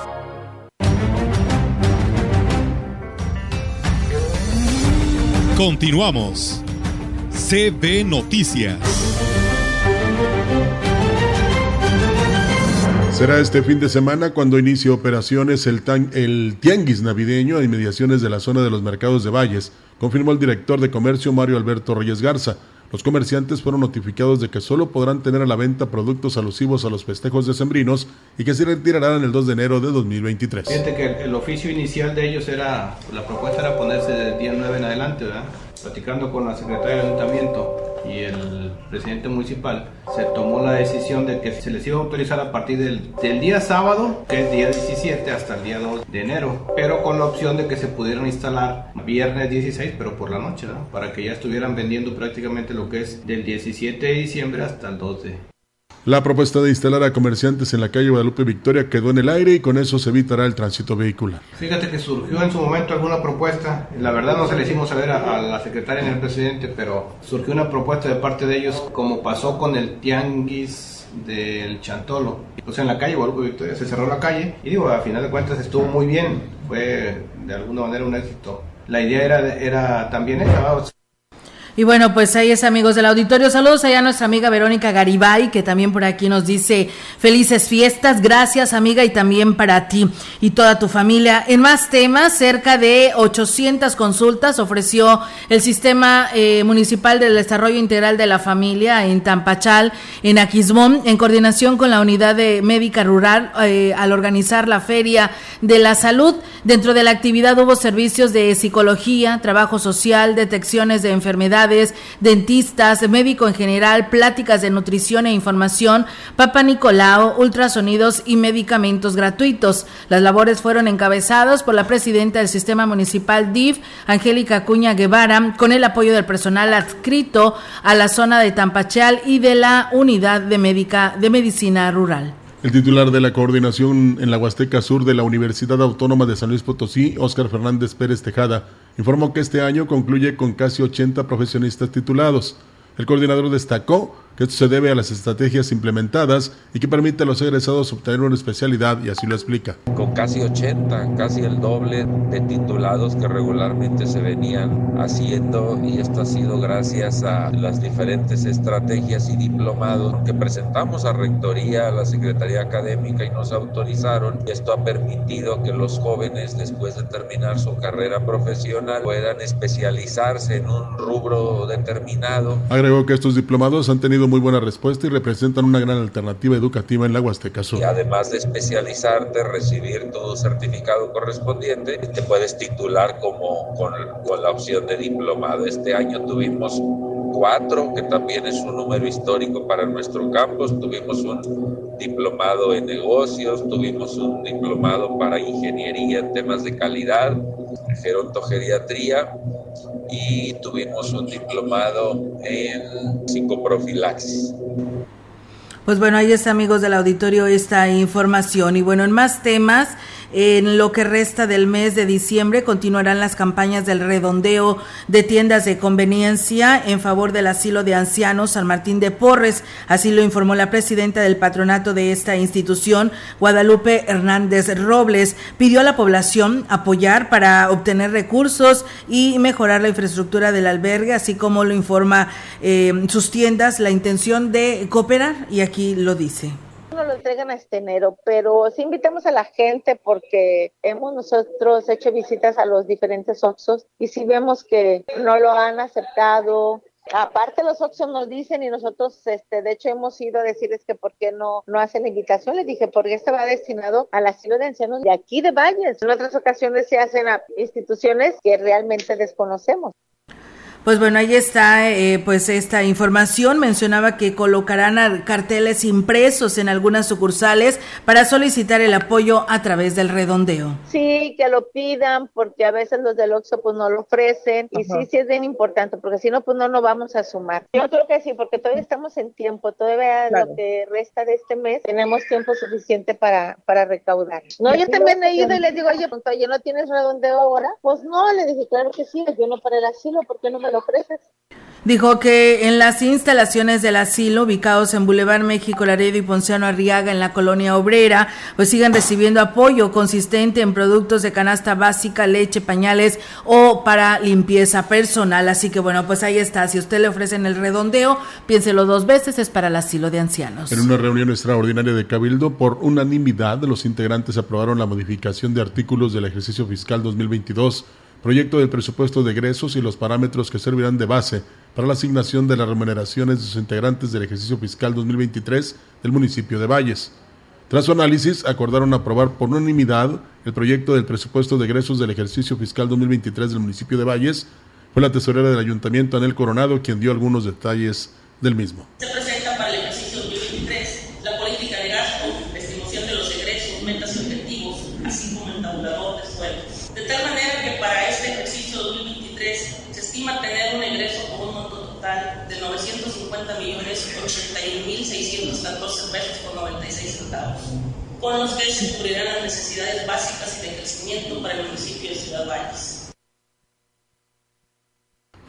Continuamos. CB Noticias. Será este fin de semana cuando inicie operaciones el, Tianguis Navideño a inmediaciones de la zona de los mercados de Valles, confirmó el director de comercio Mario Alberto Reyes Garza. Los comerciantes fueron notificados de que solo podrán tener a la venta productos alusivos a los festejos decembrinos y que se retirarán el 2 de enero de 2023. Fíjate que el oficio inicial de ellos era, la propuesta era ponerse del día 9 en adelante, ¿verdad? Platicando con la secretaria del ayuntamiento y el presidente municipal, se tomó la decisión de que se les iba a autorizar a partir del, día sábado, que es día 17, hasta el día 2 de enero, pero con la opción de que se pudieran instalar viernes 16, pero por la noche, ¿no? para que ya estuvieran vendiendo prácticamente lo que es del 17 de diciembre hasta el 2 de la propuesta de instalar a comerciantes en la calle Guadalupe Victoria quedó en el aire y con eso se evitará el tránsito vehicular. Fíjate que surgió en su momento alguna propuesta, la verdad no se le hicimos saber a, la secretaria ni al presidente, pero surgió una propuesta de parte de ellos como pasó con el tianguis del Chantolo. Pues en la calle Guadalupe Victoria se cerró la calle y digo, a final de cuentas estuvo muy bien, fue de alguna manera un éxito. La idea era, era también esa, y bueno, pues ahí es amigos del auditorio. Saludos allá a nuestra amiga Verónica Garibay, que también por aquí nos dice felices fiestas. Gracias amiga y también para ti y toda tu familia. En más temas, cerca de 800 consultas ofreció el Sistema eh, Municipal del Desarrollo Integral de la Familia en Tampachal, en Aquismón, en coordinación con la Unidad de Médica Rural eh, al organizar la Feria de la Salud. Dentro de la actividad hubo servicios de psicología, trabajo social, detecciones de enfermedades dentistas, médico en general, pláticas de nutrición e información, Papa Nicolao, ultrasonidos y medicamentos gratuitos. Las labores fueron encabezadas por la presidenta del Sistema Municipal DIF, Angélica Cuña Guevara, con el apoyo del personal adscrito a la zona de Tampachal y de la Unidad de, Médica, de Medicina Rural. El titular de la coordinación en la Huasteca Sur de la Universidad Autónoma de San Luis Potosí, Óscar Fernández Pérez Tejada, informó que este año concluye con casi 80 profesionistas titulados. El coordinador destacó esto se debe a las estrategias implementadas y que permite a los egresados obtener una especialidad y así lo explica. Con casi 80, casi el doble de titulados que regularmente se venían haciendo y esto ha sido gracias a las diferentes estrategias y diplomados que presentamos a Rectoría, a la Secretaría Académica y nos autorizaron. Esto ha permitido que los jóvenes después de terminar su carrera profesional puedan especializarse en un rubro determinado. Agregó que estos diplomados han tenido muy buena respuesta y representan una gran alternativa educativa en la Huasteca Sur. Y además de especializarte, recibir tu certificado correspondiente, te puedes titular como con, con la opción de diplomado. Este año tuvimos cuatro, que también es un número histórico para nuestro campus. Tuvimos un diplomado en negocios, tuvimos un diplomado para ingeniería en temas de calidad, gerontogeriatría y tuvimos un diplomado en psicoprofilaxis. Pues bueno, ahí está amigos del auditorio esta información y bueno, en más temas en lo que resta del mes de diciembre continuarán las campañas del redondeo de tiendas de conveniencia en favor del asilo de ancianos San Martín de Porres. Así lo informó la presidenta del patronato de esta institución, Guadalupe Hernández Robles. Pidió a la población apoyar para obtener recursos y mejorar la infraestructura del albergue, así como lo informa eh, sus tiendas, la intención de cooperar y aquí lo dice no lo entregan este enero, pero sí invitamos a la gente porque hemos nosotros hecho visitas a los diferentes Oxos y si vemos que no lo han aceptado Aparte los Oxxo nos dicen y nosotros, este, de hecho hemos ido a decirles que por qué no, no hacen la invitación. Les dije, porque este va destinado al asilo de ancianos de aquí de Valles. En otras ocasiones se hacen a instituciones que realmente desconocemos. Pues bueno, ahí está eh, pues esta información. Mencionaba que colocarán carteles impresos en algunas sucursales para solicitar el apoyo a través del redondeo. Sí, que lo pidan porque a veces los del Oxxo pues no lo ofrecen y sí, sí es bien importante porque si no pues no nos vamos a sumar. Yo creo que sí porque todavía estamos en tiempo, todavía lo que resta de este mes tenemos tiempo suficiente para, para recaudar. No, yo también he ido y les digo, oye, pues, ¿no tienes redondeo ahora? Pues no, le dije, claro que sí, yo no para el asilo, ¿por qué no me lo Dijo que en las instalaciones del asilo ubicados en Boulevard México, Laredo y Ponciano Arriaga en la colonia obrera, pues sigan recibiendo apoyo consistente en productos de canasta básica, leche, pañales o para limpieza personal. Así que bueno, pues ahí está. Si usted le ofrecen el redondeo, piénselo dos veces, es para el asilo de ancianos. En una reunión extraordinaria de Cabildo, por unanimidad, los integrantes aprobaron la modificación de artículos del ejercicio fiscal 2022 proyecto del presupuesto de egresos y los parámetros que servirán de base para la asignación de las remuneraciones de sus integrantes del ejercicio fiscal 2023 del municipio de Valles. Tras su análisis, acordaron aprobar por unanimidad el proyecto del presupuesto de egresos del ejercicio fiscal 2023 del municipio de Valles. Fue la tesorera del ayuntamiento, Anel Coronado, quien dio algunos detalles del mismo. Con los que se cubrirán las necesidades básicas y de crecimiento para el municipio de Ciudad Valles.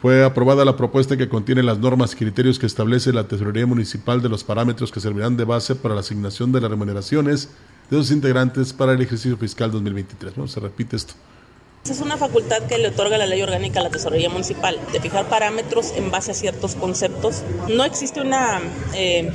Fue aprobada la propuesta que contiene las normas y criterios que establece la Tesorería Municipal de los parámetros que servirán de base para la asignación de las remuneraciones de los integrantes para el ejercicio fiscal 2023. ¿no? Se repite esto. Es una facultad que le otorga la ley orgánica a la Tesorería Municipal de fijar parámetros en base a ciertos conceptos. No existe una eh,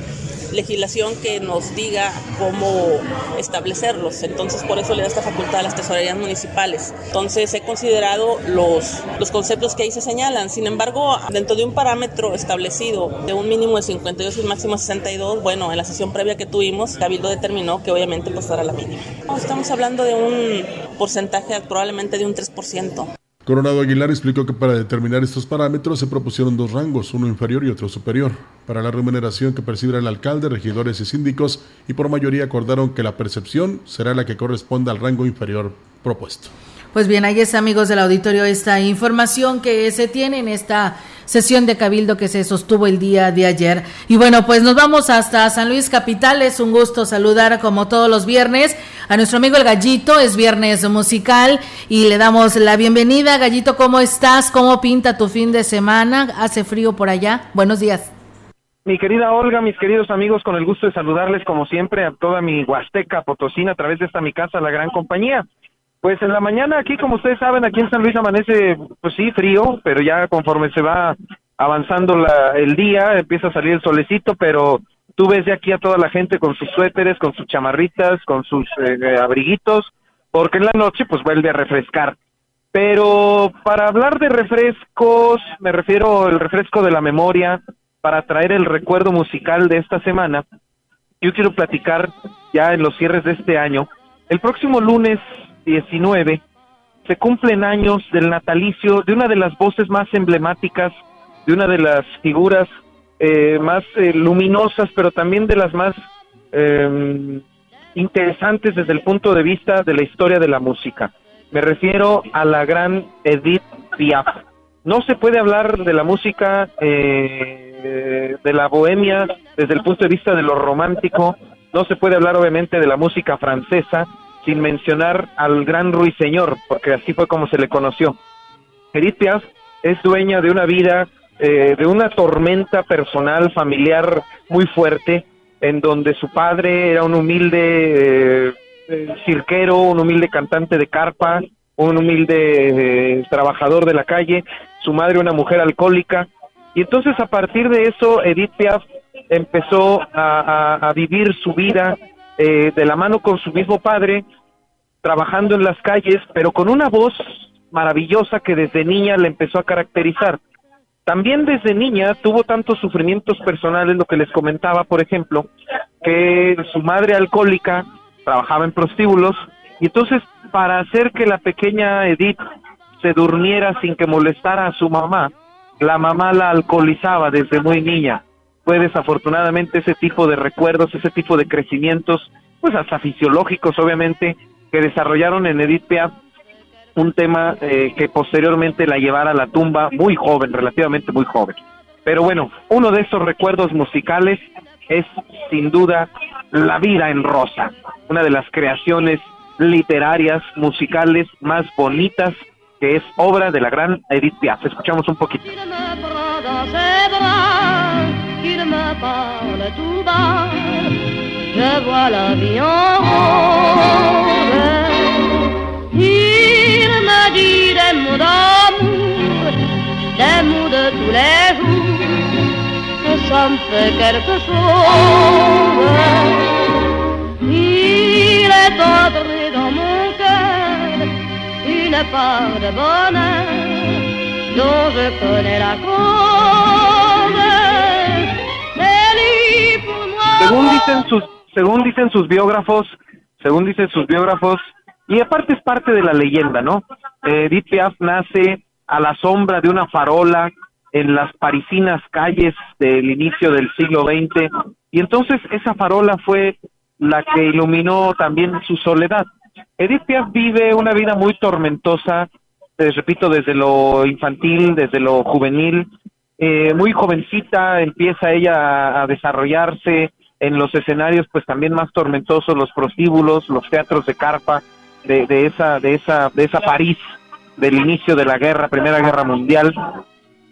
legislación que nos diga cómo establecerlos. Entonces, por eso le da esta facultad a las tesorerías municipales. Entonces, he considerado los, los conceptos que ahí se señalan. Sin embargo, dentro de un parámetro establecido de un mínimo de 52 y un máximo de 62, bueno, en la sesión previa que tuvimos, Cabildo determinó que obviamente pues era la mínima. Estamos hablando de un porcentaje probablemente de un 3%. Coronado Aguilar explicó que para determinar estos parámetros se propusieron dos rangos, uno inferior y otro superior. Para la remuneración que percibirá el alcalde, regidores y síndicos, y por mayoría acordaron que la percepción será la que corresponda al rango inferior propuesto. Pues bien, ahí es amigos del auditorio esta información que se tiene en esta sesión de cabildo que se sostuvo el día de ayer. Y bueno, pues nos vamos hasta San Luis Capital. Es un gusto saludar como todos los viernes a nuestro amigo el Gallito. Es viernes musical y le damos la bienvenida. Gallito, ¿cómo estás? ¿Cómo pinta tu fin de semana? ¿Hace frío por allá? Buenos días. Mi querida Olga, mis queridos amigos, con el gusto de saludarles como siempre a toda mi Huasteca Potosina a través de esta mi casa, la gran compañía. Pues en la mañana aquí, como ustedes saben, aquí en San Luis amanece, pues sí, frío, pero ya conforme se va avanzando la, el día, empieza a salir el solecito, pero tú ves de aquí a toda la gente con sus suéteres, con sus chamarritas, con sus eh, abriguitos, porque en la noche pues vuelve a refrescar. Pero para hablar de refrescos, me refiero al refresco de la memoria, para traer el recuerdo musical de esta semana, yo quiero platicar ya en los cierres de este año. El próximo lunes 19 se cumplen años del natalicio de una de las voces más emblemáticas, de una de las figuras eh, más eh, luminosas, pero también de las más em, interesantes desde el punto de vista de la historia de la música. Me refiero a la gran Edith Piaf. No se puede hablar de la música, eh, de la bohemia, desde el punto de vista de lo romántico. No se puede hablar, obviamente, de la música francesa, sin mencionar al gran ruiseñor, porque así fue como se le conoció. Edith Piaf es dueña de una vida, eh, de una tormenta personal, familiar muy fuerte, en donde su padre era un humilde eh, eh, cirquero, un humilde cantante de carpa, un humilde trabajador de la calle, su madre una mujer alcohólica, y entonces a partir de eso Edith Piaf empezó a vivir su vida eh, de la mano con su mismo padre, trabajando en las calles, pero con una voz maravillosa que desde niña le empezó a caracterizar. también desde niña tuvo tantos sufrimientos personales, lo que les comentaba, por ejemplo, que su madre alcohólica trabajaba en prostíbulos y entonces para hacer que la pequeña Edith se durmiera sin que molestara a su mamá, la mamá la alcoholizaba desde muy niña. Desafortunadamente ese tipo de recuerdos, ese tipo de crecimientos, pues hasta fisiológicos obviamente, que desarrollaron en Edith Piaf un tema eh, que posteriormente la llevara a la tumba muy joven, relativamente muy joven. Pero bueno, uno de esos recuerdos musicales es sin duda La vida en rosa, una de las creaciones literarias, musicales más bonitas que es obra de la gran Edith Piaf. Escuchamos un poquito. Il me dit des mots d'amour, des mots de tous les jours, que ça me fait quelque chose. Il est entré dans mon cœur une part de bonheur dont je connais la cause. Según dicen sus, según dicen sus biógrafos, según dicen sus biógrafos, y aparte es parte de la leyenda, ¿no? Eh, Edith Piaf nace a la sombra de una farola en las parisinas calles del inicio del siglo XX y entonces esa farola fue la que iluminó también su soledad. Edith Piaf vive una vida muy tormentosa, les repito, desde lo infantil, desde lo juvenil, eh, muy jovencita empieza ella a desarrollarse en los escenarios pues también más tormentosos, los prostíbulos, los teatros de carpa, de, de, esa, de, esa, de esa París del inicio de la guerra, Primera Guerra Mundial,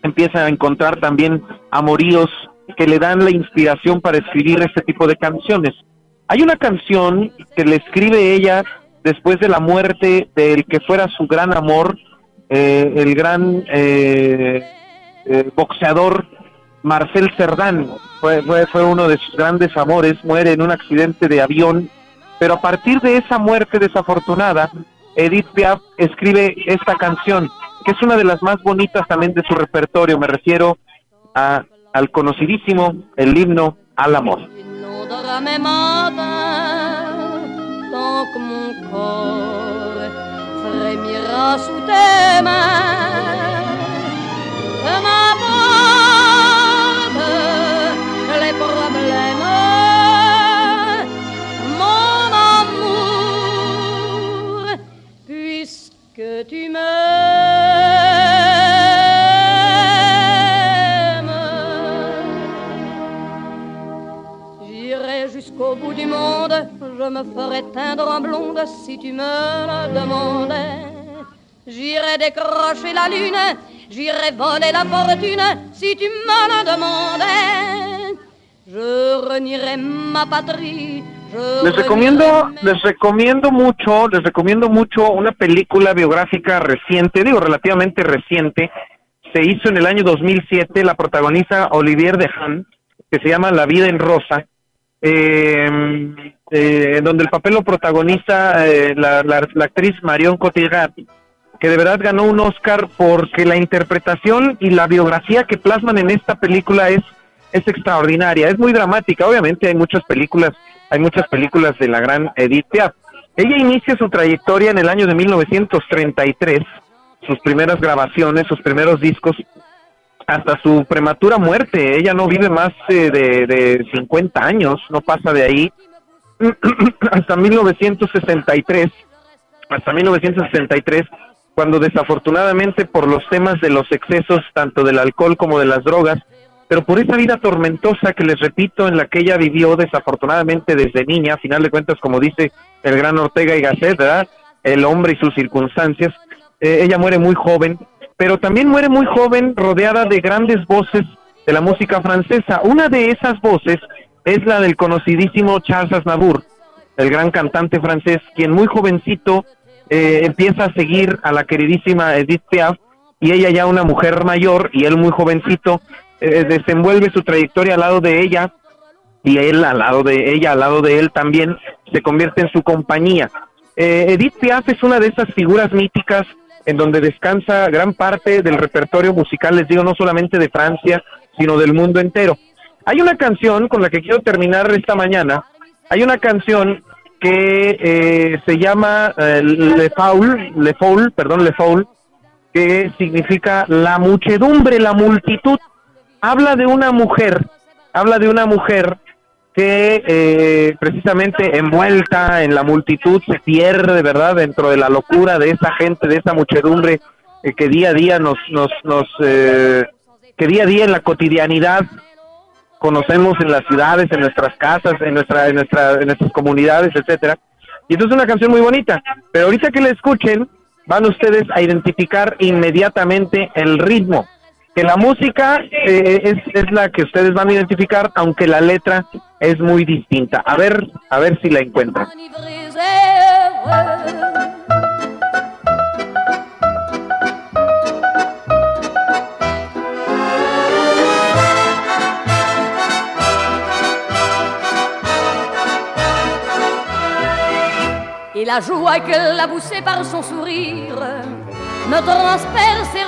empieza a encontrar también amoríos que le dan la inspiración para escribir este tipo de canciones. Hay una canción que le escribe ella después de la muerte del que fuera su gran amor, eh, el gran eh, eh, boxeador Marcel Cerdán, fue, fue, fue uno de sus grandes amores, muere en un accidente de avión pero a partir de esa muerte desafortunada, Edith Piaf escribe esta canción, que es una de las más bonitas también de su repertorio. Me refiero a, al conocidísimo, el himno al amor. Que tu m'aimes. J'irai jusqu'au bout du monde, je me ferai teindre en blonde si tu me le demandais. J'irai décrocher la lune, j'irai voler la fortune si tu me le demandais. Je renierai ma patrie Les recomiendo, les recomiendo mucho, les recomiendo mucho una película biográfica reciente, digo relativamente reciente, se hizo en el año 2007, la protagoniza Olivier Dehan, que se llama La vida en rosa, eh, eh, donde el papel lo protagoniza eh, la, la, la, actriz Marion Cotillard, que de verdad ganó un Oscar porque la interpretación y la biografía que plasman en esta película es, es extraordinaria, es muy dramática, obviamente hay muchas películas hay muchas películas de la gran Edith Piaf. Ella inicia su trayectoria en el año de 1933, sus primeras grabaciones, sus primeros discos, hasta su prematura muerte. Ella no vive más eh, de, de 50 años, no pasa de ahí, hasta 1963, hasta 1963, cuando desafortunadamente por los temas de los excesos, tanto del alcohol como de las drogas, pero por esa vida tormentosa que les repito, en la que ella vivió desafortunadamente desde niña, a final de cuentas, como dice el gran Ortega y Gasset, ¿verdad? El hombre y sus circunstancias, eh, ella muere muy joven, pero también muere muy joven rodeada de grandes voces de la música francesa. Una de esas voces es la del conocidísimo Charles Aznavour, el gran cantante francés, quien muy jovencito eh, empieza a seguir a la queridísima Edith Piaf, y ella ya una mujer mayor y él muy jovencito, eh, desenvuelve su trayectoria al lado de ella y él al lado de ella, al lado de él también se convierte en su compañía. Eh, Edith Piaf es una de esas figuras míticas en donde descansa gran parte del repertorio musical, les digo, no solamente de Francia, sino del mundo entero. Hay una canción con la que quiero terminar esta mañana, hay una canción que eh, se llama eh, Le Foul, Le Foul, perdón, Le Foul, que significa la muchedumbre, la multitud. Habla de una mujer, habla de una mujer que eh, precisamente envuelta en la multitud se pierde, ¿verdad? Dentro de la locura de esa gente, de esa muchedumbre eh, que día a día nos, nos, nos eh, que día a día en la cotidianidad conocemos en las ciudades, en nuestras casas, en nuestra, en nuestra, en nuestras comunidades, etcétera. Y entonces es una canción muy bonita. Pero ahorita que la escuchen, van ustedes a identificar inmediatamente el ritmo. Que la música eh, es, es la que ustedes van a identificar, aunque la letra es muy distinta. A ver, a ver si la encuentran. Et la joie qu'elle a poussée par son sourire me transperce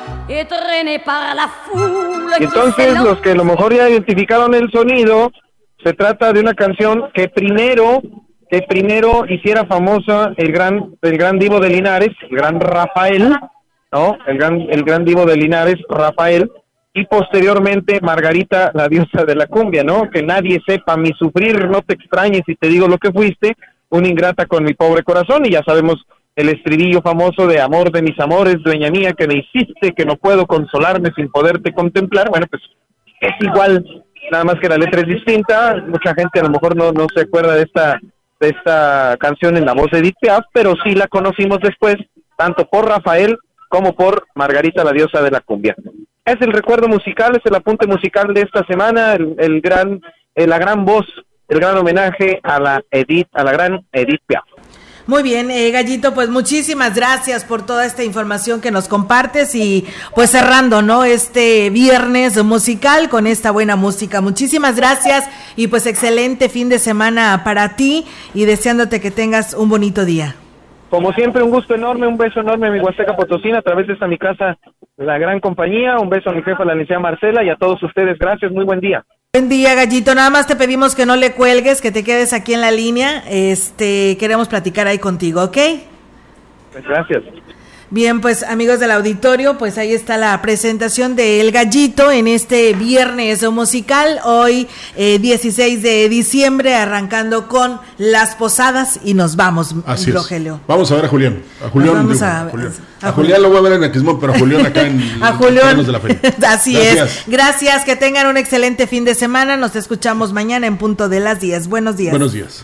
La foule. Y entonces los que a lo mejor ya identificaron el sonido, se trata de una canción que primero que primero hiciera famosa el gran el gran divo de Linares, el gran Rafael, ¿no? El gran el gran divo de Linares, Rafael, y posteriormente Margarita, la diosa de la cumbia, ¿no? Que nadie sepa mi sufrir, no te extrañes si te digo lo que fuiste, una ingrata con mi pobre corazón, y ya sabemos el estribillo famoso de amor de mis amores, dueña mía, que me hiciste, que no puedo consolarme sin poderte contemplar, bueno, pues es igual, nada más que la letra es distinta, mucha gente a lo mejor no, no se acuerda de esta, de esta canción en la voz de Edith Piaf, pero sí la conocimos después, tanto por Rafael como por Margarita, la diosa de la cumbia. Es el recuerdo musical, es el apunte musical de esta semana, el, el gran, eh, la gran voz, el gran homenaje a la Edith, a la gran Edith Piaf. Muy bien, eh, Gallito, pues muchísimas gracias por toda esta información que nos compartes y pues cerrando, ¿no? Este viernes musical con esta buena música. Muchísimas gracias y pues excelente fin de semana para ti y deseándote que tengas un bonito día. Como siempre, un gusto enorme, un beso enorme a mi Huasteca Potosina a través de esta mi casa, la gran compañía, un beso a mi jefa, la licenciada Marcela, y a todos ustedes. Gracias, muy buen día. Buen día, Gallito. Nada más te pedimos que no le cuelgues, que te quedes aquí en la línea. Este, queremos platicar ahí contigo, ¿ok? Gracias. Bien, pues amigos del auditorio, pues ahí está la presentación de El Gallito en este viernes musical, hoy eh, 16 de diciembre, arrancando con las posadas y nos vamos, Así es. Rogelio. Vamos a ver a Julián. A Julián, vamos digo, a- Julián. a A Julián lo voy a ver en Aquismón, pero a Julián acá en A Julián. de la feria. Así Gracias. es. Gracias, que tengan un excelente fin de semana. Nos escuchamos mañana en punto de las 10. Buenos días. Buenos días.